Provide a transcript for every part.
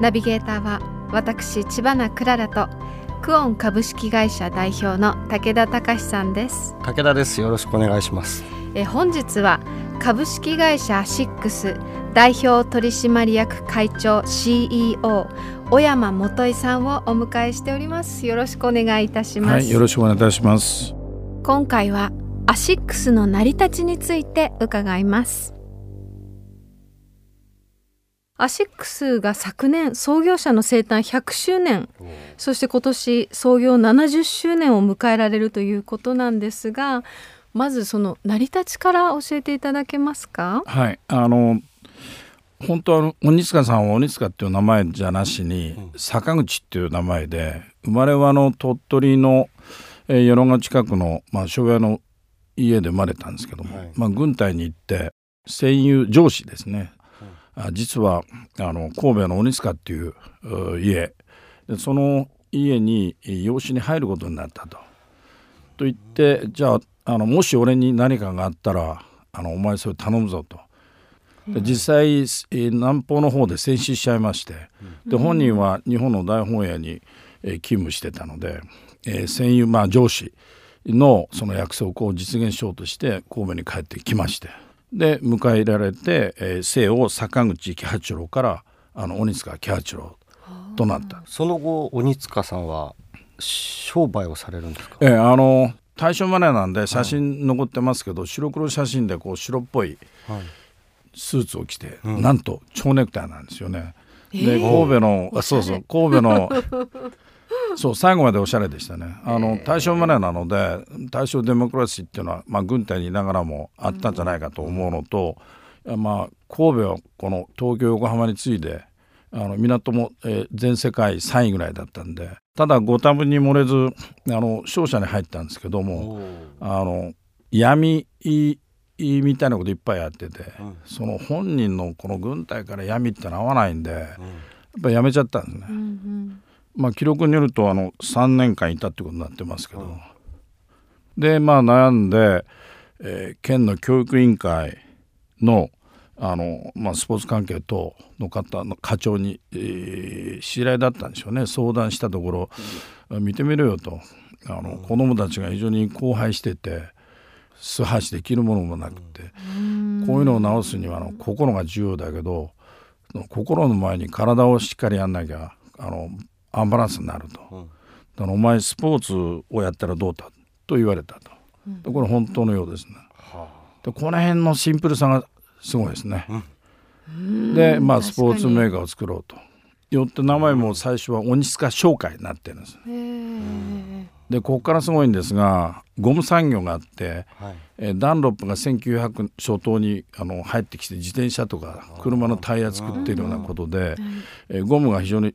ナビゲーターは私知花くららとクオン株式会社代表の武田隆さんです。武田です。よろしくお願いします。え本日は株式会社アシックス代表取締役会長 CEO 尾山基さんをお迎えしております。よろしくお願いいたします、はい、よろしくお願いいたします。今回はアシックスの成り立ちについて伺いますアシックスが昨年創業者の生誕100周年。そして今年創業70周年を迎えられるということなんですがまずその成り立ちから教えていただけますか？はい。あの本当は鬼塚さんは鬼塚っていう名前じゃなしに、坂口っていう名前で生まれはの鳥取の、えー、与野近くの、まあ、昭和の家で生まれたんですけども、はい、まあ、軍隊に行って戦友上司ですね、あ実はあの神戸の鬼塚っていう家。でその家に養子に入ることになったと。と言ってじゃああのもし俺に何かがあったらあのお前それ頼むぞと。実際南方の方で戦死しちゃいまして。で本人は日本の大本営に勤務してたので、えー、戦友まあ上司のその約束を実現しようとして神戸に帰ってきましてで迎え入れられて、えー、姓を坂口喜八郎からあの鬼塚喜八郎となった。その後鬼塚さんは商売をされるんですか、えー、あの大正マネーなんで写真残ってますけど、はい、白黒写真でこう白っぽい、はい。スーツを着て、うん、なんと蝶ネクタイなんですよね。で神戸のあそうそう神戸の そう最後までおしゃれでしたね。あの大正マネーなので大正デモクラシーっていうのは、まあ、軍隊にいながらもあったんじゃないかと思うのと、うん、まあ、神戸はこの東京横浜に次いであの港も、えー、全世界3位ぐらいだったんでただご多分に漏れずあの商社に入ったんですけどもあの闇みたいなこといっぱいやってて、うん、その本人のこの軍隊から闇ってのは合わないんで、うん、やっぱりやめちゃったんですね。うんうん、まあ記録によるとあの3年間いたってことになってますけど、うん、でまあ悩んで、えー、県の教育委員会のあの、まあ、スポーツ関係等の方の課長に、えー、知り合いだったんでしょうね。相談したところ、見てみろよと。あの、子供たちが非常に荒廃してて。素端できるものもなくて。こういうのを直すにはあの心が重要だけど心の前に体をしっかりやんなきゃあのアンバランスになると、だからお前スポーツをやったらどうだと言われたと、これ本当のようですね。でこの辺のシンプルさがすごいですね。でまあスポーツメーカーを作ろうと。よって名前も最初は鬼塚商会になってるんです。でここからすごいんですがゴム産業があって、はい、えダンロップが1900初頭にあの入ってきて自転車とか車のタイヤ作っているようなことで、えゴムが非常に、え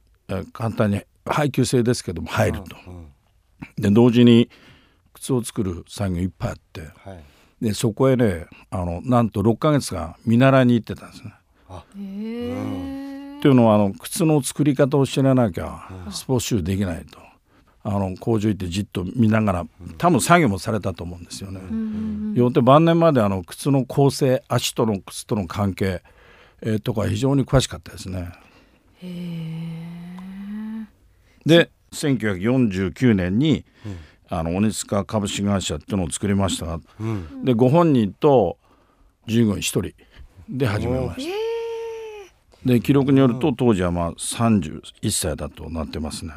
簡単に配給制ですけども入ると。で同時に靴を作る産業いっぱいあって、はい、でそこへねあのなんと6か月間見習いに行ってたんですね。っていうのはあの靴の作り方を知らなきゃスポーツシューできないと。あの工場行ってじっと見ながら多分作業もされたと思うんですよね。よって晩年まであの靴の構成足との靴との関係、えー、とか非常に詳しかったですね。で1949年に、うん、あの鬼塚株式会社っていうのを作りました、うん、でご本人と従業員1人で始めました。で記録によると当時はまあ31歳だとなってますね。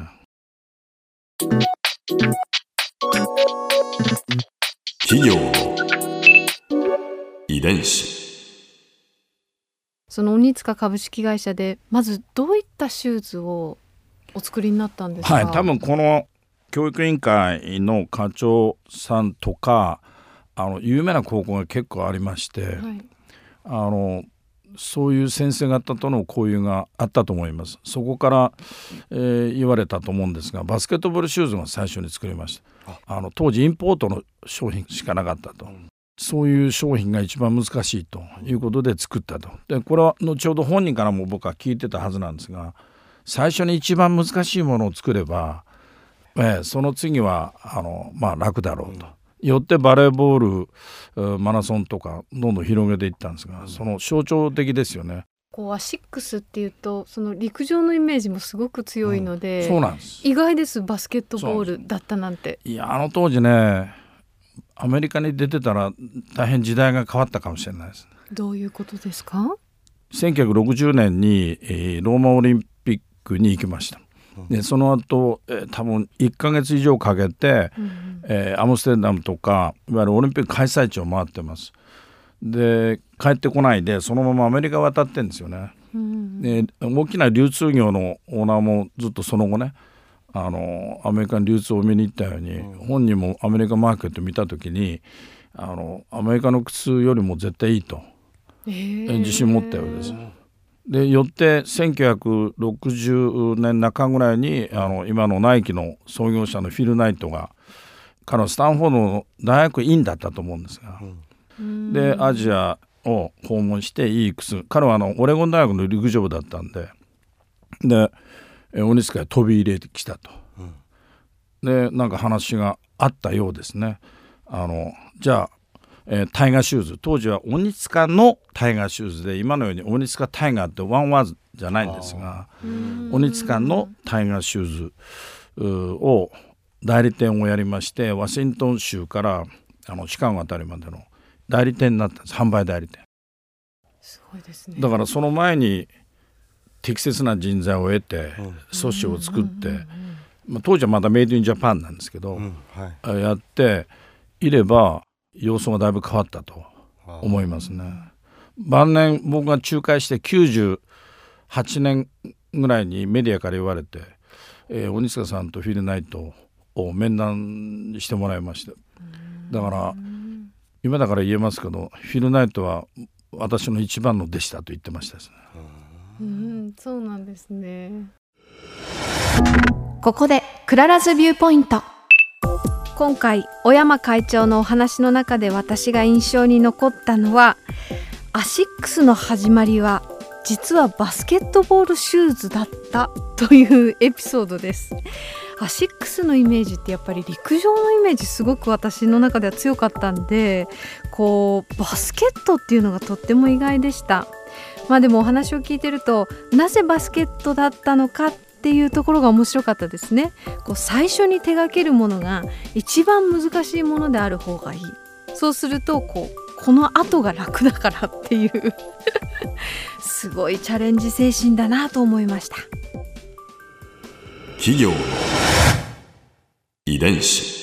企業の遺伝子その鬼塚株式会社でまずどういったシューズをお作りになったんですか、はい、多分この教育委員会の課長さんとかあの有名な高校が結構ありまして、はい、あのそういう先生方との交流があったと思います。そこから、えー、言われたと思うんですがバスケットボールシューズが最初に作りました。あ。の当時インポートの商品しかなかったと、そういう商品が一番難しいということで作ったと。でこれは後ほど本人からも僕は聞いてたはずなんですが最初に一番難しいものを作れば、えー、その次はあの、まあ、楽だろうと。よってバレーボールマラソンとかどんどん広げていったんですがその象徴的ですよね。こうアシックスっていうとその陸上のイメージもすごく強いので、うん、そうなんです。意外です。バスケットボールだったなんて。いやあの当時ねアメリカに出てたら大変時代が変わったかもしれないです。どういうことですか？1960年に、えー、ローマオリンピックに行きました。でその後、えー、多分1か月以上かけて、うん、えー、アムステルダムとかいわゆるオリンピック開催地を回ってます。で帰ってこないでそのままアメリカ渡ってんですよね、うん、で大きな流通業のオーナーもずっとその後ねあのアメリカの流通を見に行ったように、うん、本人もアメリカマーケット見た時にあのアメリカの靴よりも絶対いいと、え。ー、自信持ったようです。でよって1960年中ぐらいにあの今のナイキの創業者のフィル・ナイトが彼はスタンフォードの大学院だったと思うんですが、うん、でアジアを訪問していい靴。彼はあのオレゴン大学の陸上部だったんでで鬼塚へ飛び入れてきたと、うん、でなんか話があったようですね。あのじゃあえー、タイガーシューズ。当時は鬼塚のタイガーシューズで今のように鬼塚タイガーって one words じゃないんですが鬼塚のタイガーシューズを代理店をやりましてワシントン州からあのシカゴあたりまでの代理店になったんです。販売代理店。すごいですね。だからその前に適切な人材を得て組織を作って、まあ、当時はまだメイドインジャパンなんですけど、うん。はい、やっていれば様子がだいぶ変わったと思いますね。晩年僕が仲介して98年ぐらいにメディアから言われて、えー、鬼塚さんとフィル・ナイトを面談してもらいましただから今だから言えますけどフィル・ナイトは私の一番の弟子だと言ってましたですね。うん、そうなんですね。ここで Clara's viewpoint。今回尾山会長のお話の中で私が印象に残ったのはアシックスの始まりは実はバスケットボールシューズだったというエピソードですアシックスのイメージってやっぱり陸上のイメージすごく私の中では強かったんでこうバスケットっていうのがとっても意外でしたまあでもお話を聞いてるとなぜバスケットだったのかっていうところが面白かったですね。こう最初に手掛けるものが一番難しいものである方がいい。そうするとこうこの後が楽だからっていう すごいチャレンジ精神だなと思いました。企業の遺伝子。